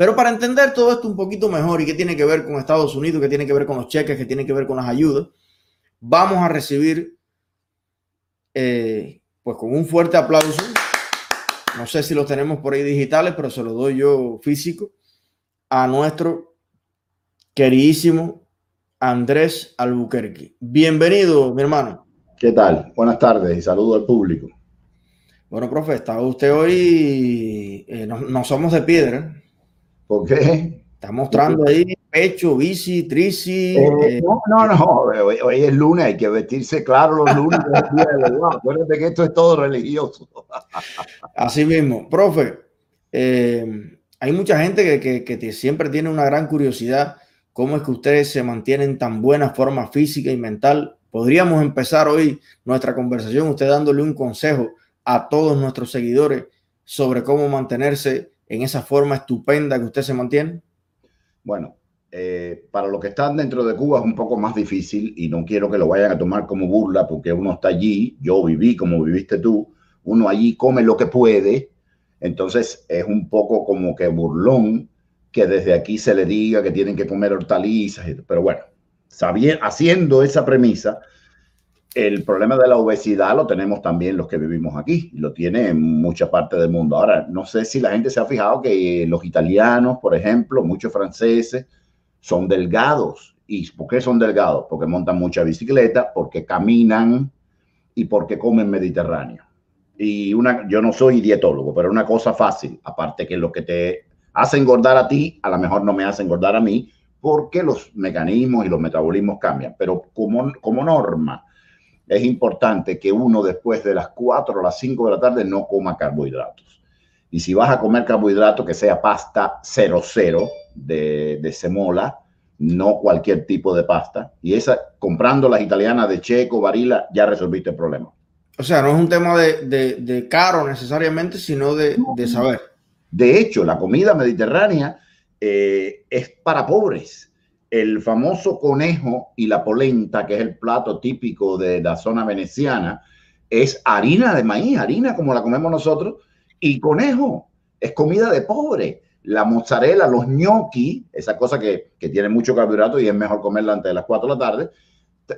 Pero para entender todo esto un poquito mejor y qué tiene que ver con Estados Unidos, qué tiene que ver con los cheques, qué tiene que ver con las ayudas, vamos a recibir, eh, pues con un fuerte aplauso. No sé si los tenemos por ahí digitales, pero se los doy yo físico a nuestro queridísimo Andrés Albuquerque. Bienvenido, mi hermano. ¿Qué tal? Buenas tardes y saludo al público. Bueno, profe, está usted hoy, eh, no, somos de piedra. ¿Por qué? Está mostrando ahí pecho, bici, trici. Eh, eh, no, no, no, hoy, es lunes, hay que vestirse claro los lunes. Acuérdate que esto es todo religioso. Así mismo, profe, hay mucha gente que, que siempre tiene una gran curiosidad cómo es que ustedes se mantienen tan buena forma física y mental. Podríamos empezar hoy nuestra conversación usted dándole un consejo a todos nuestros seguidores sobre cómo mantenerse en esa forma estupenda que usted se mantiene. Bueno, eh, para los que están dentro de Cuba es un poco más difícil y no quiero que lo vayan a tomar como burla porque uno está allí, yo viví como viviste tú, uno allí come lo que puede, entonces es un poco como que burlón que desde aquí se le diga que tienen que comer hortalizas, pero bueno, sabiendo, haciendo esa premisa, el problema de la obesidad lo tenemos también los que vivimos aquí, lo tiene en mucha parte del mundo. Ahora, no sé si la gente se ha fijado que los italianos, por ejemplo, muchos franceses, son delgados. ¿Y por qué son delgados? Porque montan mucha bicicleta, porque caminan y porque comen mediterráneo. Y una, yo no soy dietólogo, pero una cosa fácil, aparte que lo que te hace engordar a ti, a lo mejor no me hace engordar a mí, porque los mecanismos y los metabolismos cambian. Pero como, como norma, es importante que uno después de las 4 o las 5 de la tarde no coma carbohidratos. Y si vas a comer carbohidratos, que sea pasta 00 de, de semola, no cualquier tipo de pasta. Y esa, comprando las italianas de Checo, Varila, ya resolviste el problema. O sea, no es un tema de, de, de caro necesariamente, sino de, de saber. De hecho, la comida mediterránea eh, es para pobres. El famoso conejo y la polenta, que es el plato típico de la zona veneciana, es harina de maíz, harina como la comemos nosotros, y conejo es comida de pobre. La mozzarella, los gnocchi, esa cosa que, que tiene mucho carbohidrato y es mejor comerla antes de las 4 de la tarde,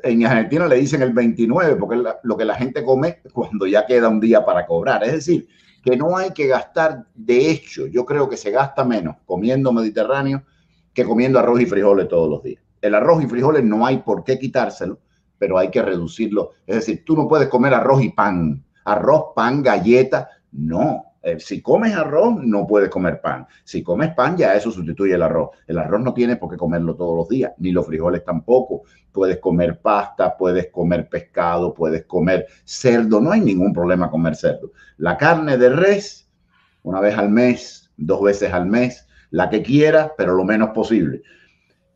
en Argentina le dicen el 29 porque es lo que la gente come cuando ya queda un día para cobrar. Es decir, que no hay que gastar, de hecho, yo creo que se gasta menos comiendo mediterráneo que comiendo arroz y frijoles todos los días. El arroz y frijoles no hay por qué quitárselo, pero hay que reducirlo. Es decir, tú no puedes comer arroz y pan, arroz, pan, galleta, no. Eh, si comes arroz, no puedes comer pan. Si comes pan, ya eso sustituye el arroz. El arroz no tiene por qué comerlo todos los días, ni los frijoles tampoco. Puedes comer pasta, puedes comer pescado, puedes comer cerdo. No hay ningún problema comer cerdo. La carne de res, una vez al mes, dos veces al mes, la que quieras, pero lo menos posible.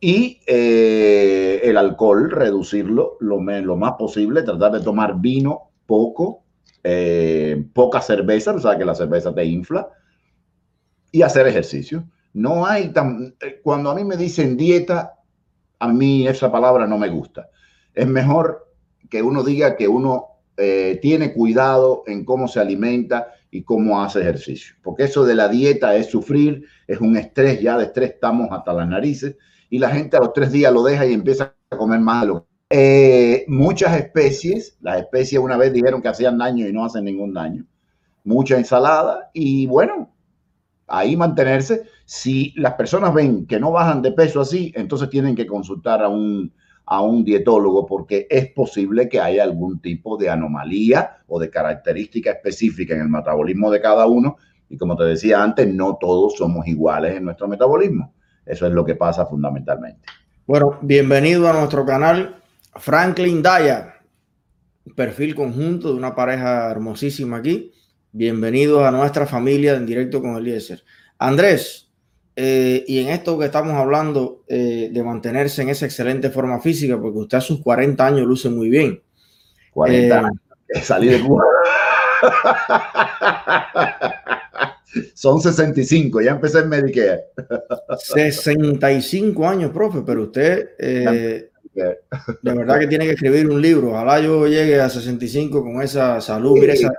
Y eh, el alcohol, reducirlo lo, lo más posible, tratar de tomar vino poco, eh, poca cerveza, o sea que la cerveza te infla, y hacer ejercicio. No hay tan... Eh, cuando a mí me dicen dieta, a mí esa palabra no me gusta. Es mejor que uno diga que uno tiene cuidado en cómo se alimenta y cómo hace ejercicio. Porque eso de la dieta es sufrir, es un estrés, ya de estrés estamos hasta las narices, y la gente a los tres días lo deja y empieza a comer más eh, muchas especies, las especies una vez dijeron que hacían daño y no hacen ningún daño. Mucha ensalada y bueno, ahí mantenerse. Si las personas ven que no bajan de peso así, entonces tienen que consultar a un, a un dietólogo porque es posible que haya algún tipo de anomalía o de característica específica en el metabolismo de cada uno. Y como te decía antes, no todos somos iguales en nuestro metabolismo. Eso es lo que pasa fundamentalmente. Bueno, bienvenido a nuestro canal. Franklin Daya, perfil conjunto de una pareja hermosísima aquí. Bienvenidos a nuestra familia en directo con Eliezer. Andrés, eh, y en esto que estamos hablando eh, de mantenerse en esa excelente forma física, porque usted a sus 40 años luce muy bien. 40 eh, años. Salí de Cuba. Son 65, ya empecé en Medicare. 65 años, profe, pero usted de verdad que tiene que escribir un libro. Ojalá yo llegue a 65 con esa salud. esa,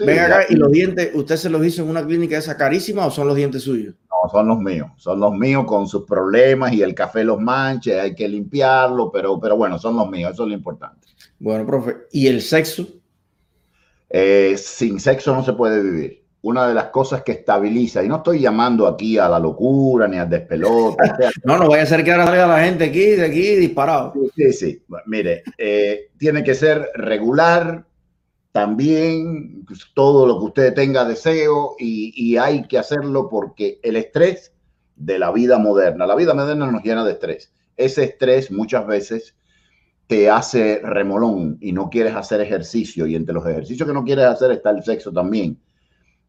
Ven acá, ¿y los dientes, usted se los hizo en una clínica esa carísima o son los dientes suyos? No, son los míos, son los míos con sus problemas y el café los manche, hay que limpiarlo, pero, pero bueno, son los míos, eso es lo importante. Bueno, profe, ¿y el sexo? Eh, sin sexo no se puede vivir. Una de las cosas que estabiliza, y no estoy llamando aquí a la locura ni al despelote. no, no vaya a ser que ahora salga la gente aquí, de aquí disparado. Sí, sí, mire, eh, tiene que ser regular, también todo lo que usted tenga deseo y, hay que hacerlo porque el estrés de la vida moderna, la vida moderna nos llena de estrés. Ese estrés muchas veces te hace remolón y no quieres hacer ejercicio y entre los ejercicios que no quieres hacer está el sexo también.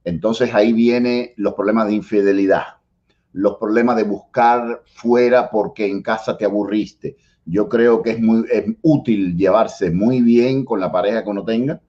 Entonces ahí vienen los problemas de infidelidad, los problemas de buscar fuera porque en casa te aburriste. Yo creo que es muy es útil llevarse muy bien con la pareja que uno tenga,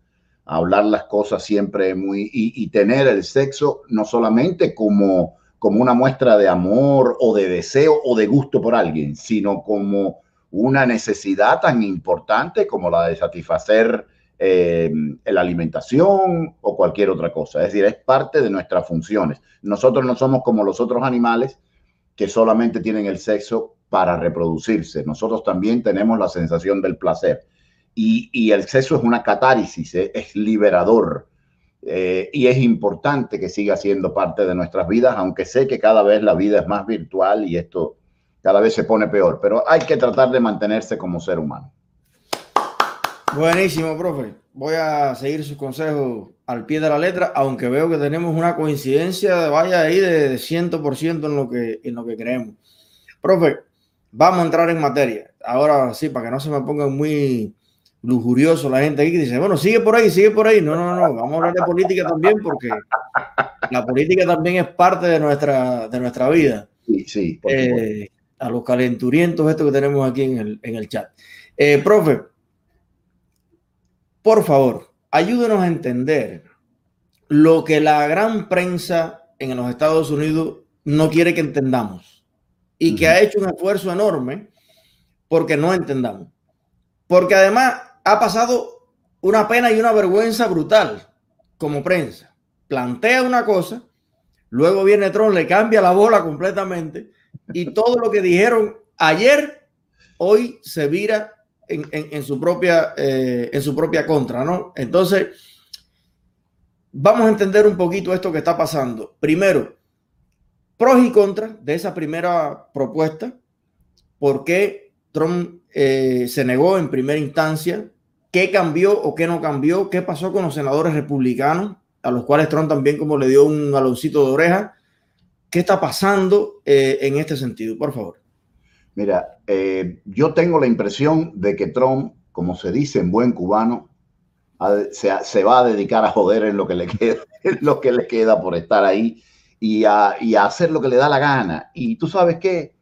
hablar las cosas siempre muy y, tener el sexo no solamente como, como una muestra de amor o de deseo o de gusto por alguien, sino como una necesidad tan importante como la de satisfacer eh, la alimentación o cualquier otra cosa. Es decir, es parte de nuestras funciones. Nosotros no somos como los otros animales que solamente tienen el sexo para reproducirse. Nosotros también tenemos la sensación del placer y, el sexo es una catárisis, eh, es liberador. Eh, y es importante que siga siendo parte de nuestras vidas, aunque sé que cada vez la vida es más virtual y esto cada vez se pone peor, pero hay que tratar de mantenerse como ser humano. Buenísimo, profe. Voy a seguir sus consejos al pie de la letra, aunque veo que tenemos una coincidencia de vaya ahí de 100% en lo, que, en lo que creemos. Profe, vamos a entrar en materia. Ahora sí, para que no se me pongan muy lujurioso la gente aquí que dice, bueno, sigue por ahí, sigue por ahí. No, no, no, vamos a hablar de política también porque la política también es parte de nuestra, de nuestra vida. Sí, sí. Eh, a los calenturientos estos que tenemos aquí en el, en el chat. Eh, profe, por favor, ayúdenos a entender lo que la gran prensa en los Estados Unidos no quiere que entendamos y que ha hecho un esfuerzo enorme porque no entendamos. Porque además ha pasado una pena y una vergüenza brutal como prensa. Plantea una cosa, luego viene Trump, le cambia la bola completamente y todo lo que dijeron ayer, hoy se vira en, su, propia, eh, en su propia contra, ¿no? Entonces, vamos a entender un poquito esto que está pasando. Primero, pros y contras de esa primera propuesta, por qué Trump eh, se negó en primera instancia qué cambió o qué no cambió, qué pasó con los senadores republicanos, a los cuales Trump también como le dio un aloncito de oreja. ¿Qué está pasando eh, en este sentido? Por favor. Mira, eh, yo tengo la impresión de que Trump, como se dice en buen cubano, se, va a dedicar a joder en lo que le queda, en lo que le queda por estar ahí y a, hacer lo que le da la gana. Y tú sabes qué,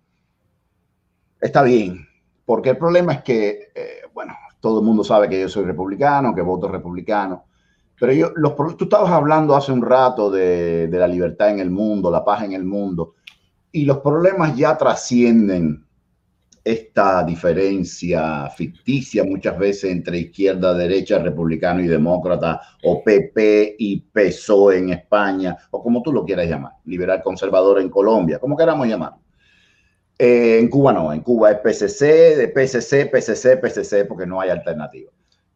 está bien, porque el problema es que, eh, bueno, todo el mundo sabe que yo soy republicano, que voto republicano. Pero yo, los, tú estabas hablando hace un rato de, la libertad en el mundo, la paz en el mundo, y los problemas ya trascienden esta diferencia ficticia muchas veces entre izquierda, derecha, republicano y demócrata, o PP y PSOE en España, o como tú lo quieras llamar, liberal conservador en Colombia, como queramos llamarlo. Eh, en Cuba no, en Cuba es PCC, de PCC, PCC, PCC, porque no hay alternativa.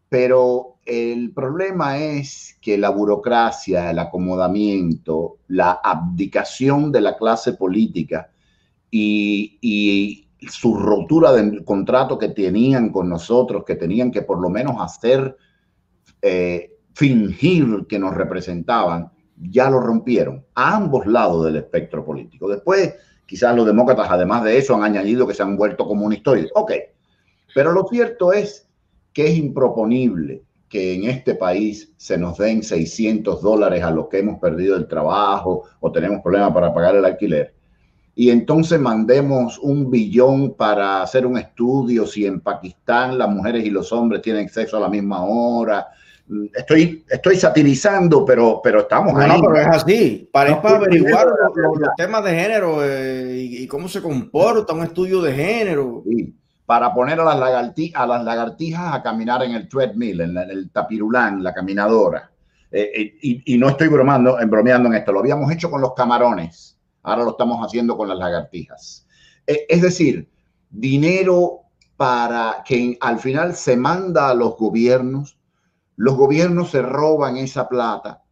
Pero el problema es que la burocracia, el acomodamiento, la abdicación de la clase política y, su rotura del contrato que tenían con nosotros, que tenían que por lo menos hacer, eh, fingir que nos representaban, ya lo rompieron a ambos lados del espectro político. Después Quizás los demócratas, además de eso, han añadido que se han vuelto comunistoides. Ok, pero lo cierto es que es improponible que en este país se nos den 600 dólares a los que hemos perdido el trabajo o tenemos problemas para pagar el alquiler. Y entonces mandemos un billón para hacer un estudio si en Pakistán las mujeres y los hombres tienen sexo a la misma hora, estoy, estoy satirizando, pero, pero estamos no, ahí. No, pero es así. Para, averiguar los, temas de género eh, y, cómo se comporta un estudio de género. Para poner a las, a las lagartijas a caminar en el treadmill, en, el tapirulán, la caminadora. eh, y, no estoy bromando, bromeando en esto, lo habíamos hecho con los camarones, ahora lo estamos haciendo con las lagartijas. es decir, dinero para que al final se manda a los gobiernos, los gobiernos se roban esa plata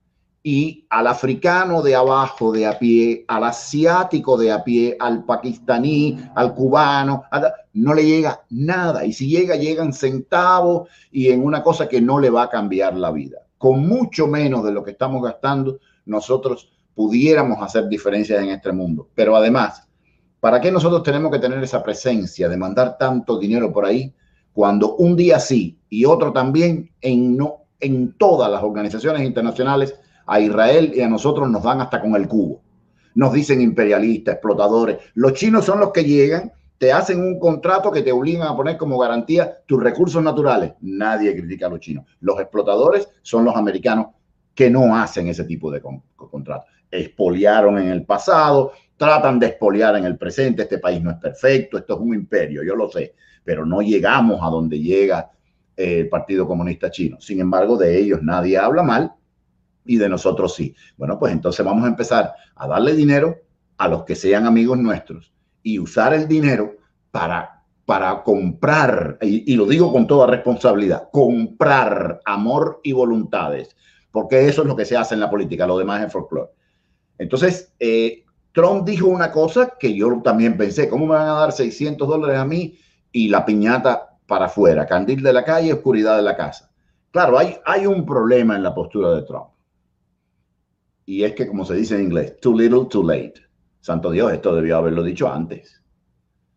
y al africano de abajo, de a pie, al asiático de a pie, al pakistaní, al cubano, no le llega nada. Y si llega, llegan centavos y en una cosa que no le va a cambiar la vida. Con mucho menos de lo que estamos gastando, nosotros pudiéramos hacer diferencias en este mundo. Pero además, ¿Para qué nosotros tenemos que tener esa presencia de mandar tanto dinero por ahí cuando un día sí y otro también en, todas las organizaciones internacionales a Israel y a nosotros nos dan hasta con el cubo? Nos dicen imperialistas, explotadores. Los chinos son los que llegan, te hacen un contrato que te obligan a poner como garantía tus recursos naturales. Nadie critica a los chinos. Los explotadores son los americanos que no hacen ese tipo de contratos. Expoliaron en el pasado, tratan de expoliar en el presente. Este país no es perfecto, esto es un imperio, yo lo sé, pero no llegamos a donde llega eh, el Partido Comunista Chino. Sin embargo, de ellos nadie habla mal y de nosotros sí. Bueno, pues entonces vamos a empezar a darle dinero a los que sean amigos nuestros y usar el dinero para, para comprar, y, lo digo con toda responsabilidad, comprar amor y voluntades, porque eso es lo que se hace en la política, lo demás es folclore. Entonces, eh, Trump dijo una cosa que yo también pensé, ¿cómo me van a dar 600 dólares a mí y la piñata para afuera? Candil de la calle, oscuridad de la casa. Claro, hay, hay un problema en la postura de Trump. Y es que, como se dice en inglés, too little, too late. Santo Dios, esto debió haberlo dicho antes.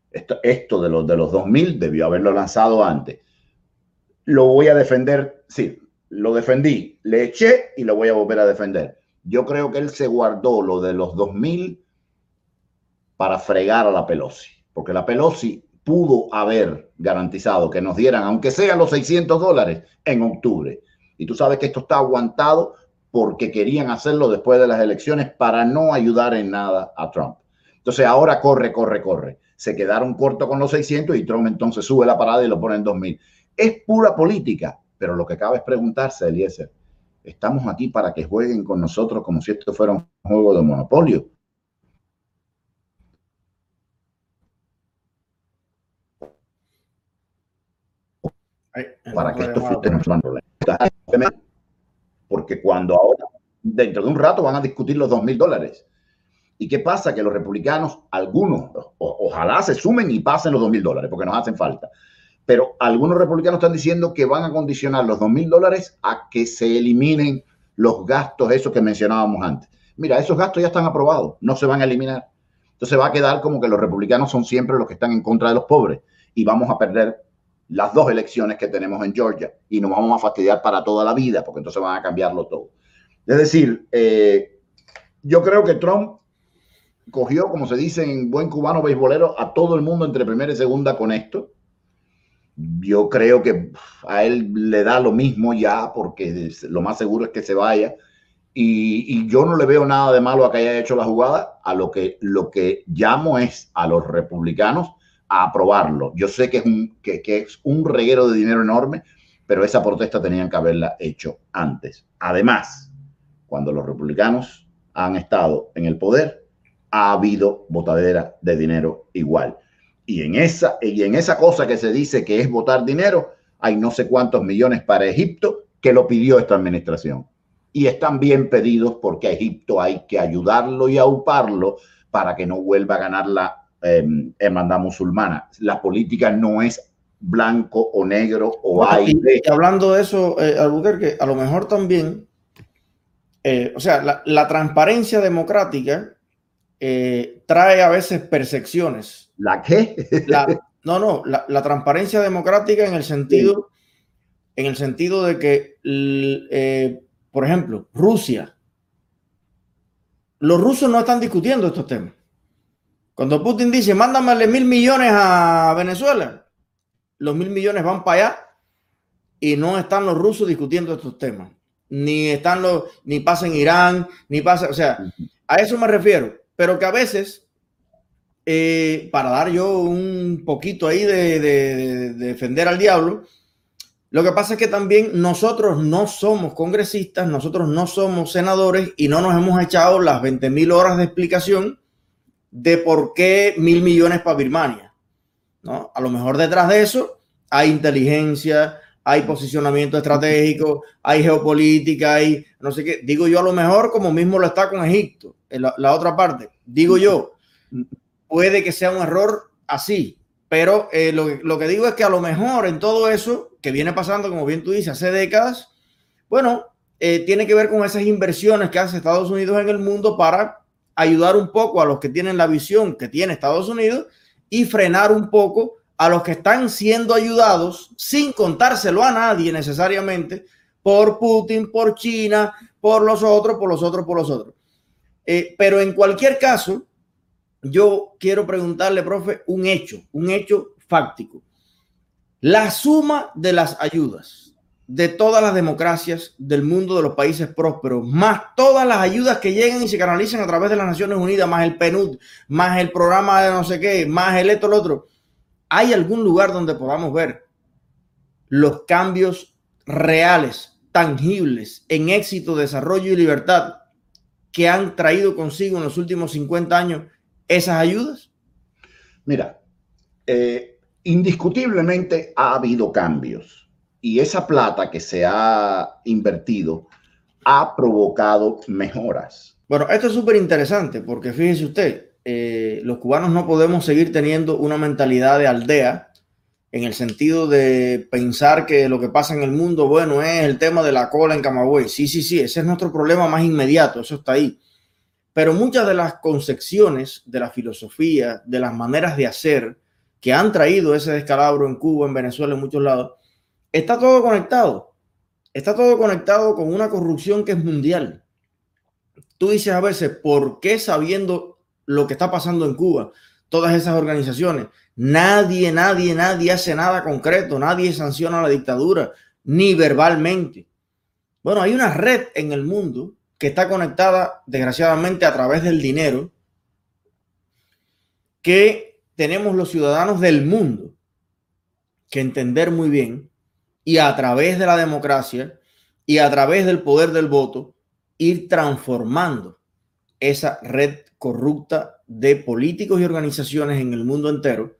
Esto, esto de, los, de los 2000 debió haberlo lanzado antes. Lo voy a defender, sí, lo defendí, le eché y lo voy a volver a defender. Yo creo que él se guardó lo de los 2000 para fregar a la Pelosi, porque la Pelosi pudo haber garantizado que nos dieran, aunque sea los 600 dólares, en octubre. Y tú sabes que esto está aguantado porque querían hacerlo después de las elecciones para no ayudar en nada a Trump. Entonces ahora corre, corre, corre. Se quedaron cortos con los 600 y Trump entonces sube la parada y lo pone en 2000. Es pura política, pero lo que cabe es preguntarse, Eliezer, ¿estamos aquí para que jueguen con nosotros como si esto fuera un juego de monopolio? Para que esto no Porque cuando ahora, dentro de un rato, van a discutir los dos mil dólares. ¿Y qué pasa? Que los republicanos, algunos, ojalá se sumen y pasen los dos mil dólares, porque nos hacen falta. Pero algunos republicanos están diciendo que van a condicionar los dos mil dólares a que se eliminen los gastos, esos que mencionábamos antes. Mira, esos gastos ya están aprobados, no se van a eliminar. Entonces va a quedar como que los republicanos son siempre los que están en contra de los pobres y vamos a perder las dos elecciones que tenemos en Georgia y nos vamos a fastidiar para toda la vida, porque entonces van a cambiarlo todo. Es decir, eh, yo creo que Trump cogió, como se dice en buen cubano beisbolero, a todo el mundo entre primera y segunda con esto. Yo creo que a él le da lo mismo ya, porque lo más seguro es que se vaya. Y, y, yo no le veo nada de malo a que haya hecho la jugada. A lo que, lo que llamo es a los republicanos a aprobarlo. Yo sé que es un, que, es un reguero de dinero enorme, pero esa protesta tenían que haberla hecho antes. Además, cuando los republicanos han estado en el poder, ha habido botadera de dinero igual. Y en esa, y en esa cosa que se dice que es votar dinero, hay no sé cuántos millones para Egipto que lo pidió esta administración. Y están bien pedidos porque Egipto hay que ayudarlo y auparlo para que no vuelva a ganar la eh, hermandad musulmana. La política no es blanco o negro o hay. hablando de eso, eh, Albuquerque, a lo mejor también, eh, o sea, la, transparencia democrática eh, trae a veces percepciones. ¿La qué? no, no, la, transparencia democrática en el sentido, en el sentido de que, por ejemplo, Rusia, los rusos no están discutiendo estos temas. Cuando Putin dice, mándamele mil millones a Venezuela, los mil millones van para allá y no están los rusos discutiendo estos temas. Ni están los, ni pasa en Irán, ni pasa, o sea, a eso me refiero. Pero que a veces, eh, para dar yo un poquito ahí de, defender al diablo, Lo que pasa es que también nosotros no somos congresistas, nosotros no somos senadores y no nos hemos echado las 20 mil horas de explicación de por qué mil millones para Birmania. ¿no? A lo mejor detrás de eso hay inteligencia, hay posicionamiento estratégico, hay geopolítica, hay no sé qué. Digo yo a lo mejor como mismo lo está con Egipto, la, otra parte. Digo yo, puede que sea un error así, pero eh, lo, lo, que digo es que a lo mejor en todo eso que viene pasando, como bien tú dices, hace décadas, bueno, eh, tiene que ver con esas inversiones que hace Estados Unidos en el mundo para ayudar un poco a los que tienen la visión que tiene Estados Unidos y frenar un poco a los que están siendo ayudados sin contárselo a nadie necesariamente por Putin, por China, por los otros, por los otros, por los otros. Eh, pero en cualquier caso, yo quiero preguntarle, profe, un hecho, un hecho fáctico. La suma de las ayudas de todas las democracias del mundo de los países prósperos, más todas las ayudas que llegan y se canalizan a través de las Naciones Unidas, más el PNUD, más el programa de no sé qué, más el esto, el otro. ¿Hay algún lugar donde podamos ver los cambios reales, tangibles, en éxito, desarrollo y libertad que han traído consigo en los últimos 50 años esas ayudas? Mira, eh, indiscutiblemente ha habido cambios y esa plata que se ha invertido ha provocado mejoras. Bueno, esto es súper interesante porque fíjese usted, eh, los cubanos no podemos seguir teniendo una mentalidad de aldea en el sentido de pensar que lo que pasa en el mundo, bueno, es el tema de la cola en Camagüey. Sí, sí, sí, ese es nuestro problema más inmediato, eso está ahí. Pero muchas de las concepciones de la filosofía, de las maneras de hacer que han traído ese descalabro en Cuba, en Venezuela, en muchos lados, está todo conectado. Está todo conectado con una corrupción que es mundial. Tú dices a veces, ¿por qué sabiendo lo que está pasando en Cuba, todas esas organizaciones, nadie, nadie, nadie hace nada concreto, nadie sanciona la dictadura, ni verbalmente? Bueno, hay una red en el mundo que está conectada, desgraciadamente, a través del dinero, que tenemos los ciudadanos del mundo que entender muy bien y a través de la democracia y a través del poder del voto ir transformando esa red corrupta de políticos y organizaciones en el mundo entero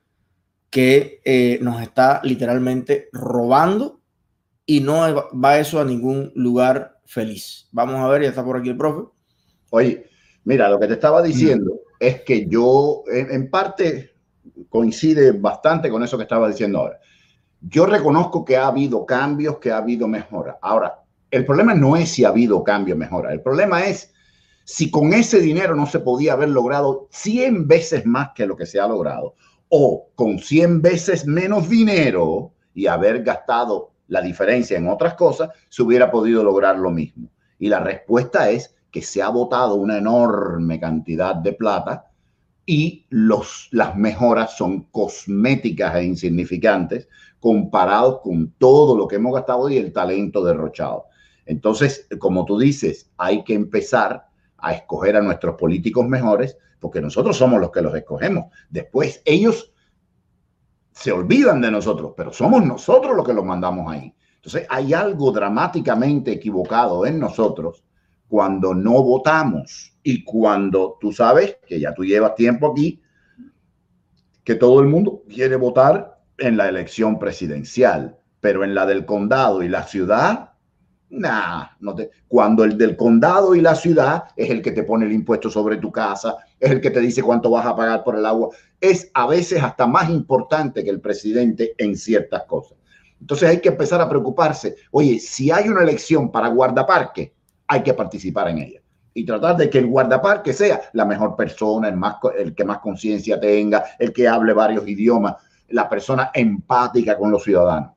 que eh, nos está literalmente robando y no va eso a ningún lugar feliz. Vamos a ver, ya está por aquí el profe. Oye, mira, lo que te estaba diciendo es que yo en, parte coincide bastante con eso que estaba diciendo ahora. Yo reconozco que ha habido cambios, que ha habido mejora. Ahora, el problema no es si ha habido cambio, mejora. El problema es si con ese dinero no se podía haber logrado 100 veces más que lo que se ha logrado o con 100 veces menos dinero y haber gastado la diferencia en otras cosas, se hubiera podido lograr lo mismo. Y la respuesta es que se ha votado una enorme cantidad de plata y las mejoras son cosméticas e insignificantes comparados con todo lo que hemos gastado y el talento derrochado. Entonces, como tú dices, hay que empezar a escoger a nuestros políticos mejores porque nosotros somos los que los escogemos. Después, ellos se olvidan de nosotros, pero somos nosotros los que los mandamos ahí. Entonces hay algo dramáticamente equivocado en nosotros cuando no votamos y cuando tú sabes que ya tú llevas tiempo aquí, que todo el mundo quiere votar en la elección presidencial, pero en la del condado y la ciudad Nah, no cuando el del condado y la ciudad es el que te pone el impuesto sobre tu casa, es el que te dice cuánto vas a pagar por el agua, es a veces hasta más importante que el presidente en ciertas cosas. Entonces hay que empezar a preocuparse. Oye, si hay una elección para guardaparque, hay que participar en ella y tratar de que el guardaparque sea la mejor persona, el, más, el que más conciencia tenga, el que hable varios idiomas, la persona empática con los ciudadanos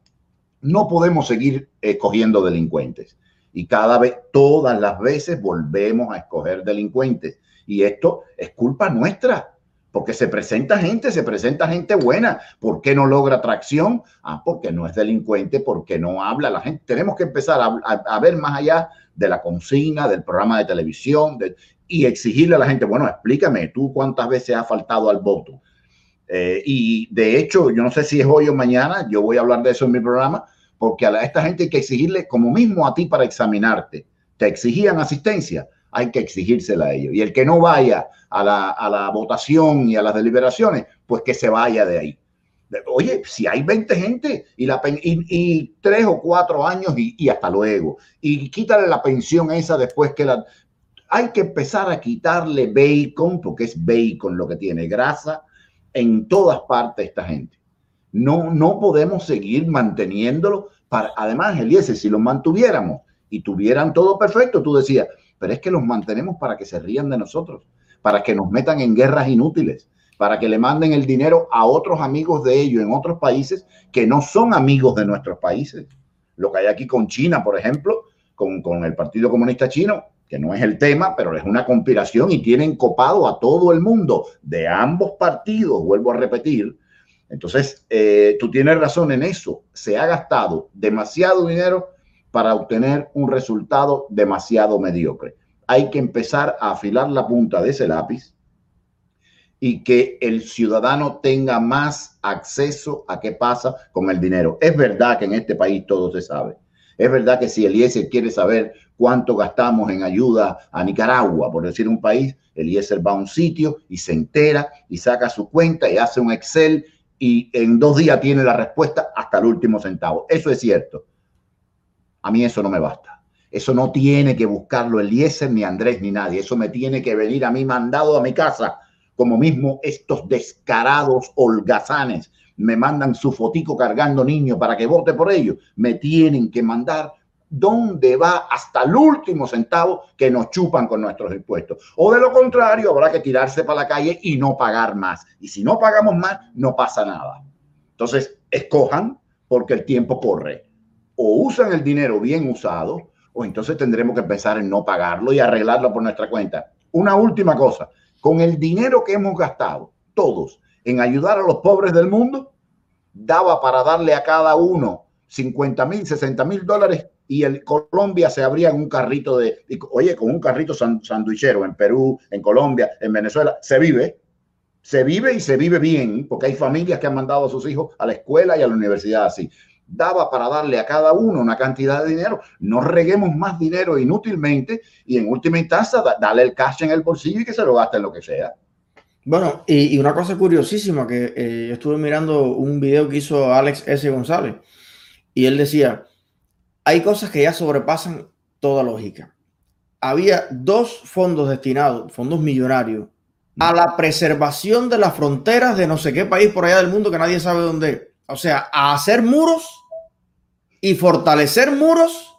no podemos seguir escogiendo delincuentes. Y cada vez, todas las veces volvemos a escoger delincuentes. Y esto es culpa nuestra, porque se presenta gente, se presenta gente buena. ¿Por qué no logra tracción? Ah, porque no es delincuente, porque no habla la gente. Tenemos que empezar a, ver más allá de la consigna, del programa de televisión, y exigirle a la gente, bueno, explícame tú cuántas veces has faltado al voto. Eh, y de hecho, yo no sé si es hoy o mañana, yo voy a hablar de eso en mi programa, porque a esta gente hay que exigirle, como mismo a ti para examinarte, te exigían asistencia, hay que exigírsela a ellos. Y el que no vaya a la, a la votación y a las deliberaciones, pues que se vaya de ahí. Oye, si hay 20 gente y, la, y, tres o cuatro años y, y, hasta luego, y quítale la pensión esa después que la... Hay que empezar a quitarle bacon, porque es bacon lo que tiene, grasa, en todas partes esta gente. No, no podemos seguir manteniéndolo. Para, además, Eliezer, si lo mantuviéramos y tuvieran todo perfecto, tú decías, pero es que los mantenemos para que se rían de nosotros, para que nos metan en guerras inútiles, para que le manden el dinero a otros amigos de ellos en otros países que no son amigos de nuestros países. Lo que hay aquí con China, por ejemplo, con, con el Partido Comunista Chino, que no es el tema, pero es una conspiración y tienen copado a todo el mundo de ambos partidos, vuelvo a repetir. Entonces, eh, tú tienes razón en eso. Se ha gastado demasiado dinero para obtener un resultado demasiado mediocre. Hay que empezar a afilar la punta de ese lápiz y que el ciudadano tenga más acceso a qué pasa con el dinero. Es verdad que en este país todo se sabe. Es verdad que si Eliezer quiere saber cuánto gastamos en ayuda a Nicaragua, por decir un país, Eliezer va a un sitio y se entera y saca su cuenta y hace un Excel y en dos días tiene la respuesta hasta el último centavo. Eso es cierto. A mí eso no me basta. Eso no tiene que buscarlo Eliezer ni Andrés ni nadie. Eso me tiene que venir a mí mandado a mi casa como mismo estos descarados holgazanes me mandan su fotico cargando niños para que vote por ellos, me tienen que mandar dónde va hasta el último centavo que nos chupan con nuestros impuestos. O de lo contrario, habrá que tirarse para la calle y no pagar más. Y si no pagamos más, no pasa nada. Entonces, escojan porque el tiempo corre. O usan el dinero bien usado, o entonces tendremos que empezar en no pagarlo y arreglarlo por nuestra cuenta. Una última cosa, con el dinero que hemos gastado, todos, en ayudar a los pobres del mundo, daba para darle a cada uno 50 mil, 60 mil dólares y en Colombia se abría un carrito de, oye, con un carrito sanduichero en Perú, en Colombia, en Venezuela, se vive, se vive y se vive bien, porque hay familias que han mandado a sus hijos a la escuela y a la universidad así. Daba para darle a cada uno una cantidad de dinero. No reguemos más dinero inútilmente y en última instancia dale el cash en el bolsillo y que se lo gaste en lo que sea. Bueno, y, una cosa curiosísima que eh, estuve mirando un video que hizo Alex S. González y él decía, hay cosas que ya sobrepasan toda lógica. Había dos fondos destinados, fondos millonarios, a la preservación de las fronteras de no sé qué país por allá del mundo que nadie sabe dónde. O sea, a hacer muros y fortalecer muros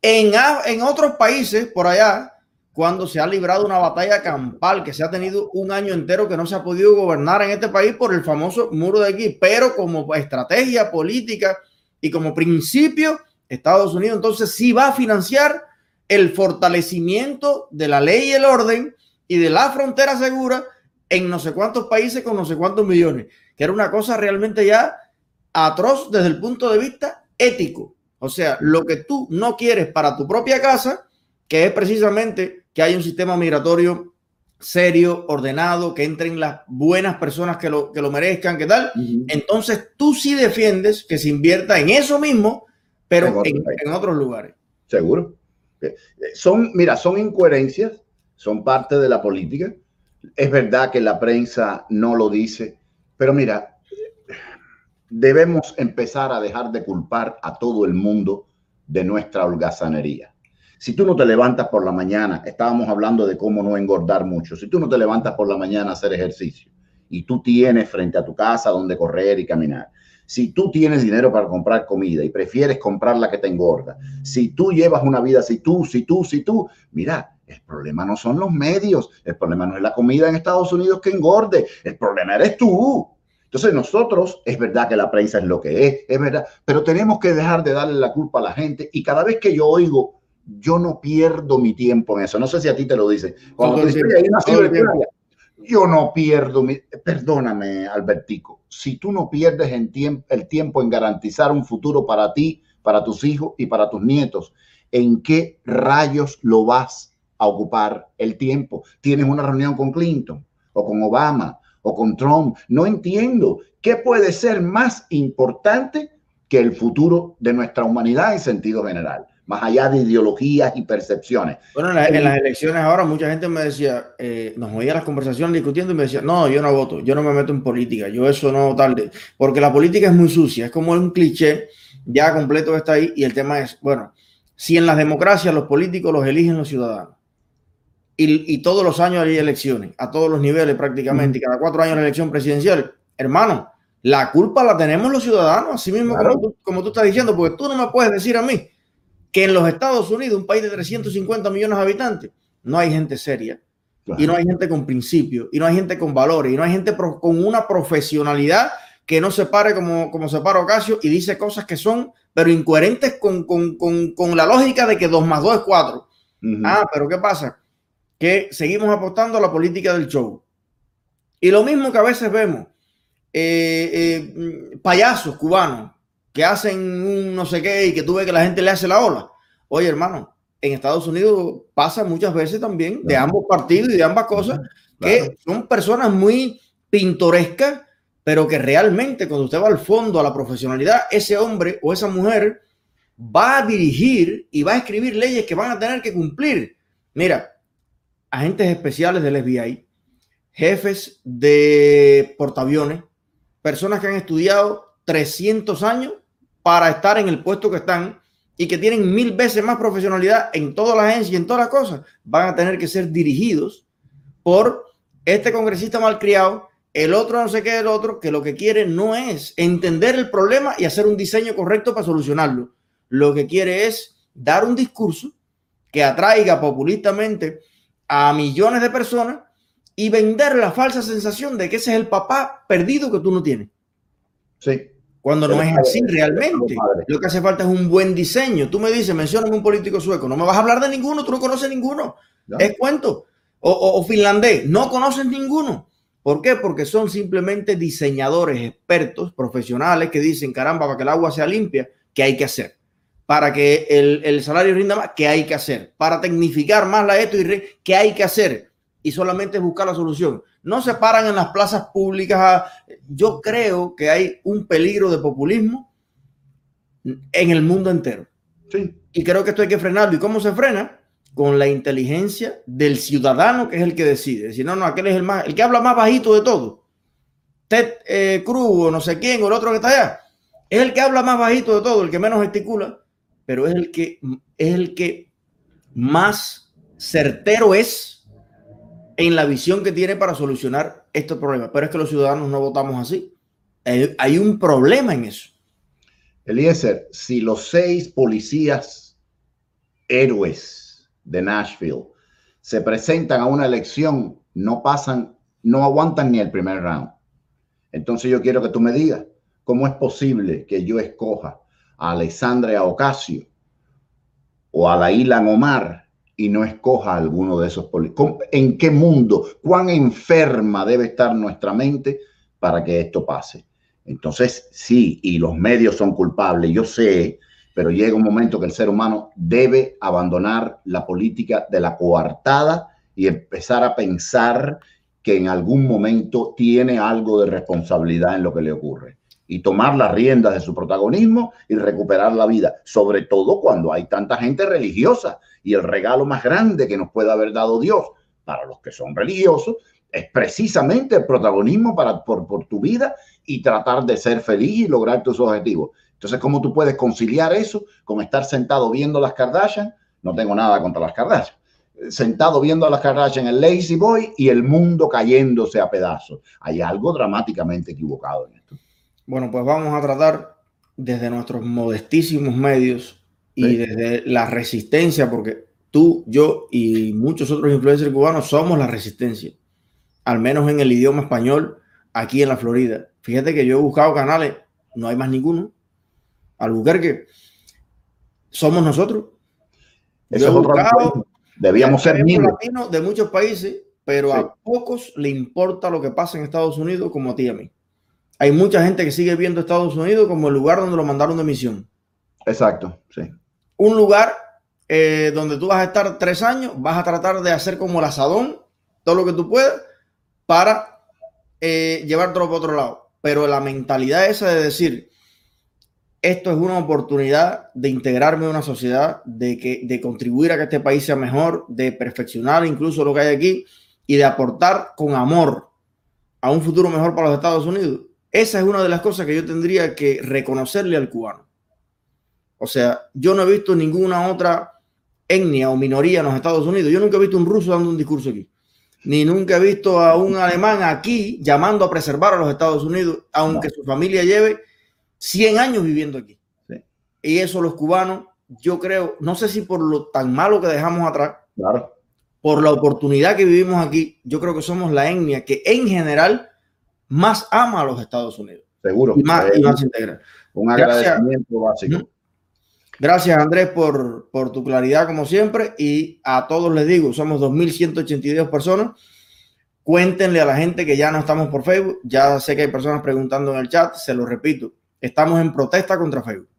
en, en otros países por allá cuando se ha librado una batalla campal que se ha tenido un año entero que no se ha podido gobernar en este país por el famoso muro de aquí, pero como estrategia política y como principio Estados Unidos entonces sí va a financiar el fortalecimiento de la ley y el orden y de la frontera segura en no sé cuántos países con no sé cuántos millones, que era una cosa realmente ya atroz desde el punto de vista ético. O sea, lo que tú no quieres para tu propia casa, que es precisamente que haya un sistema migratorio serio, ordenado, que entren las buenas personas que lo, que lo merezcan, ¿qué tal? Entonces tú sí defiendes que se invierta en eso mismo pero en, otros lugares. Seguro. Eh, son, mira, son incoherencias, son parte de la política. Es verdad que la prensa no lo dice, pero mira, debemos empezar a dejar de culpar a todo el mundo de nuestra holgazanería. Si tú no te levantas por la mañana, estábamos hablando de cómo no engordar mucho, si tú no te levantas por la mañana a hacer ejercicio y tú tienes frente a tu casa donde correr y caminar, si tú tienes dinero para comprar comida y prefieres comprar la que te engorda, si tú llevas una vida, si tú, si tú, si tú, mira, el problema no son los medios, el problema no es la comida en Estados Unidos que engorde, el problema eres tú. Entonces nosotros, es verdad que la prensa es lo que es, es verdad, pero tenemos que dejar de darle la culpa a la gente y cada vez que yo oigo, yo no pierdo mi tiempo en eso. No sé si a ti te lo dicen. Cuando te dicen, hay una yo no pierdo, mi, perdóname, Albertico, si tú no pierdes en el tiempo en garantizar un futuro para ti, para tus hijos y para tus nietos, ¿en qué rayos lo vas a ocupar el tiempo? ¿Tienes una reunión con Clinton o con Obama o con Trump? No entiendo. ¿Qué puede ser más importante que el futuro de nuestra humanidad en sentido general, más allá de ideologías y percepciones. Bueno, en, las elecciones ahora mucha gente me decía, eh, nos oía las conversaciones discutiendo y me decía, no, yo no voto, yo no me meto en política, yo eso no tal, porque la política es muy sucia, es como un cliché ya completo está ahí y el tema es, bueno, si en las democracias los políticos los eligen los ciudadanos y, todos los años hay elecciones, a todos los niveles prácticamente, y cada cuatro años la elección presidencial, hermano, la culpa la tenemos los ciudadanos, así mismo como, tú, estás diciendo, porque tú no me puedes decir a mí que en los Estados Unidos, un país de 350 millones de habitantes, no hay gente seria, y no hay gente con principios, y no hay gente con valores, y no hay gente con una profesionalidad que no se pare como, como se para Ocasio y dice cosas que son, pero incoherentes con, con, con, con la lógica de que 2 más 2 es 4. Ah, pero ¿qué pasa? Que seguimos apostando a la política del show. Y lo mismo que a veces vemos eh, eh, payasos cubanos que hacen un no sé qué y que tú ves que la gente le hace la ola. Oye, hermano, en Estados Unidos pasa muchas veces también de ambos partidos y de ambas cosas que son personas muy pintorescas, pero que realmente cuando usted va al fondo, a la profesionalidad, ese hombre o esa mujer va a dirigir y va a escribir leyes que van a tener que cumplir. Mira, agentes especiales del FBI, jefes de portaaviones, personas que han estudiado 300 años para estar en el puesto que están y que tienen mil veces más profesionalidad en toda la agencia y en todas las cosas, van a tener que ser dirigidos por este congresista malcriado, el otro no sé qué, el otro, que lo que quiere no es entender el problema y hacer un diseño correcto para solucionarlo. Lo que quiere es dar un discurso que atraiga populistamente a millones de personas y vender la falsa sensación de que ese es el papá perdido que tú no tienes. Sí. Cuando no es así realmente. Lo que hace falta es un buen diseño. Tú me dices, mencioname un político sueco. No me vas a hablar de ninguno, tú no conoces ninguno. Es cuento. O, finlandés, no conoces ninguno. ¿Por qué? Porque son simplemente diseñadores, expertos, profesionales que dicen, caramba, para que el agua sea limpia, ¿qué hay que hacer? Para que el, el salario rinda más, ¿qué hay que hacer? Para tecnificar más la esto y ¿qué hay que hacer? y solamente buscar la solución. No se paran en las plazas públicas. Yo creo que hay un peligro de populismo en el mundo entero. Sí. Y creo que esto hay que frenarlo. ¿Y cómo se frena? Con la inteligencia del ciudadano que es el que decide. Si no, no, aquel es el más, el que habla más bajito de todo. Ted eh, Cruz o no sé quién o el otro que está allá. Es el que habla más bajito de todo, el que menos gesticula, pero es el que es el que más certero es en la visión que tiene para solucionar estos problemas. Pero es que los ciudadanos no votamos así. Hay, un problema en eso. Eliezer, si los seis policías héroes de Nashville se presentan a una elección, no pasan, no aguantan ni el primer round. Entonces yo quiero que tú me digas, ¿cómo es posible que yo escoja a Alessandra Ocasio o a la Ilan Omar y no escoja alguno de esos políticos. ¿En qué mundo, cuán enferma debe estar nuestra mente para que esto pase? Entonces, sí, y los medios son culpables, yo sé, pero llega un momento que el ser humano debe abandonar la política de la coartada y empezar a pensar que en algún momento tiene algo de responsabilidad en lo que le ocurre y tomar las riendas de su protagonismo y recuperar la vida, sobre todo cuando hay tanta gente religiosa y el regalo más grande que nos puede haber dado Dios para los que son religiosos es precisamente el protagonismo para, por, por tu vida y tratar de ser feliz y lograr tus objetivos. Entonces, ¿cómo tú puedes conciliar eso con estar sentado viendo las Kardashian? No tengo nada contra las Kardashian. Sentado viendo a las Kardashian, el Lazy Boy y el mundo cayéndose a pedazos. Hay algo dramáticamente equivocado en. Bueno, pues vamos a tratar desde nuestros modestísimos medios y desde la resistencia, porque tú, yo y muchos otros influencers cubanos somos la resistencia, al menos en el idioma español, aquí en la Florida. Fíjate que yo he buscado canales, no hay más ninguno. Albuquerque, somos nosotros. Eso es Debíamos ser latinos de muchos países, pero a pocos le importa lo que pasa en Estados Unidos como a ti y a mí. Hay mucha gente que sigue viendo Estados Unidos como el lugar donde lo mandaron de misión. Exacto, sí un lugar eh, donde tú vas a estar tres años, vas a tratar de hacer como el asadón, todo lo que tú puedas, para eh, llevártelo para otro lado. Pero la mentalidad esa de decir, esto es una oportunidad de integrarme en una sociedad, de, que, de contribuir a que este país sea mejor, de perfeccionar incluso lo que hay aquí y de aportar con amor a un futuro mejor para los Estados Unidos. Esa es una de las cosas que yo tendría que reconocerle al cubano. O sea, yo no he visto ninguna otra etnia o minoría en los Estados Unidos. Yo nunca he visto un ruso dando un discurso aquí. Ni nunca he visto a un alemán aquí llamando a preservar a los Estados Unidos, aunque su familia lleve 100 años viviendo aquí. Y eso los cubanos, yo creo, no sé si por lo tan malo que dejamos atrás, claro. por la oportunidad que vivimos aquí, yo creo que somos la etnia que en general más ama a los Estados Unidos. Seguro. Y más, y más integra. Un agradecimiento básico. Gracias, Andrés, por, por, tu claridad, como siempre. Y a todos les digo, somos 2.182 personas. Cuéntenle a la gente que ya no estamos por Facebook. Ya sé que hay personas preguntando en el chat. Se lo repito estamos en protesta contra Facebook.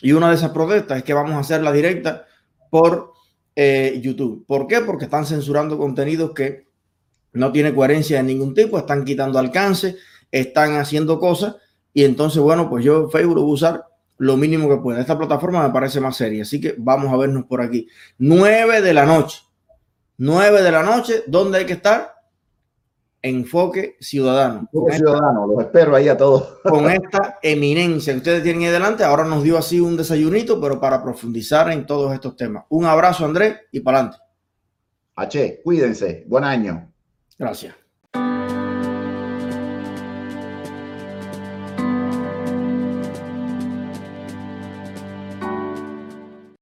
Y una de esas protestas es que vamos a hacer la directa por eh, YouTube. ¿Por qué? Porque están censurando contenidos que no tiene coherencia de ningún tipo, están quitando alcance, están haciendo cosas y entonces, bueno, pues yo Facebook voy a usar lo mínimo que pueda. Esta plataforma me parece más seria, así que vamos a vernos por aquí. 9 de la noche. 9 de la noche, ¿dónde hay que estar? Enfoque Ciudadano. Enfoque Ciudadano, los espero ahí a todos. Con esta eminencia que ustedes tienen ahí delante, ahora nos dio así un desayunito, pero para profundizar en todos estos temas. Un abrazo, Andrés, y para adelante. H, cuídense. Buen año. Gracias.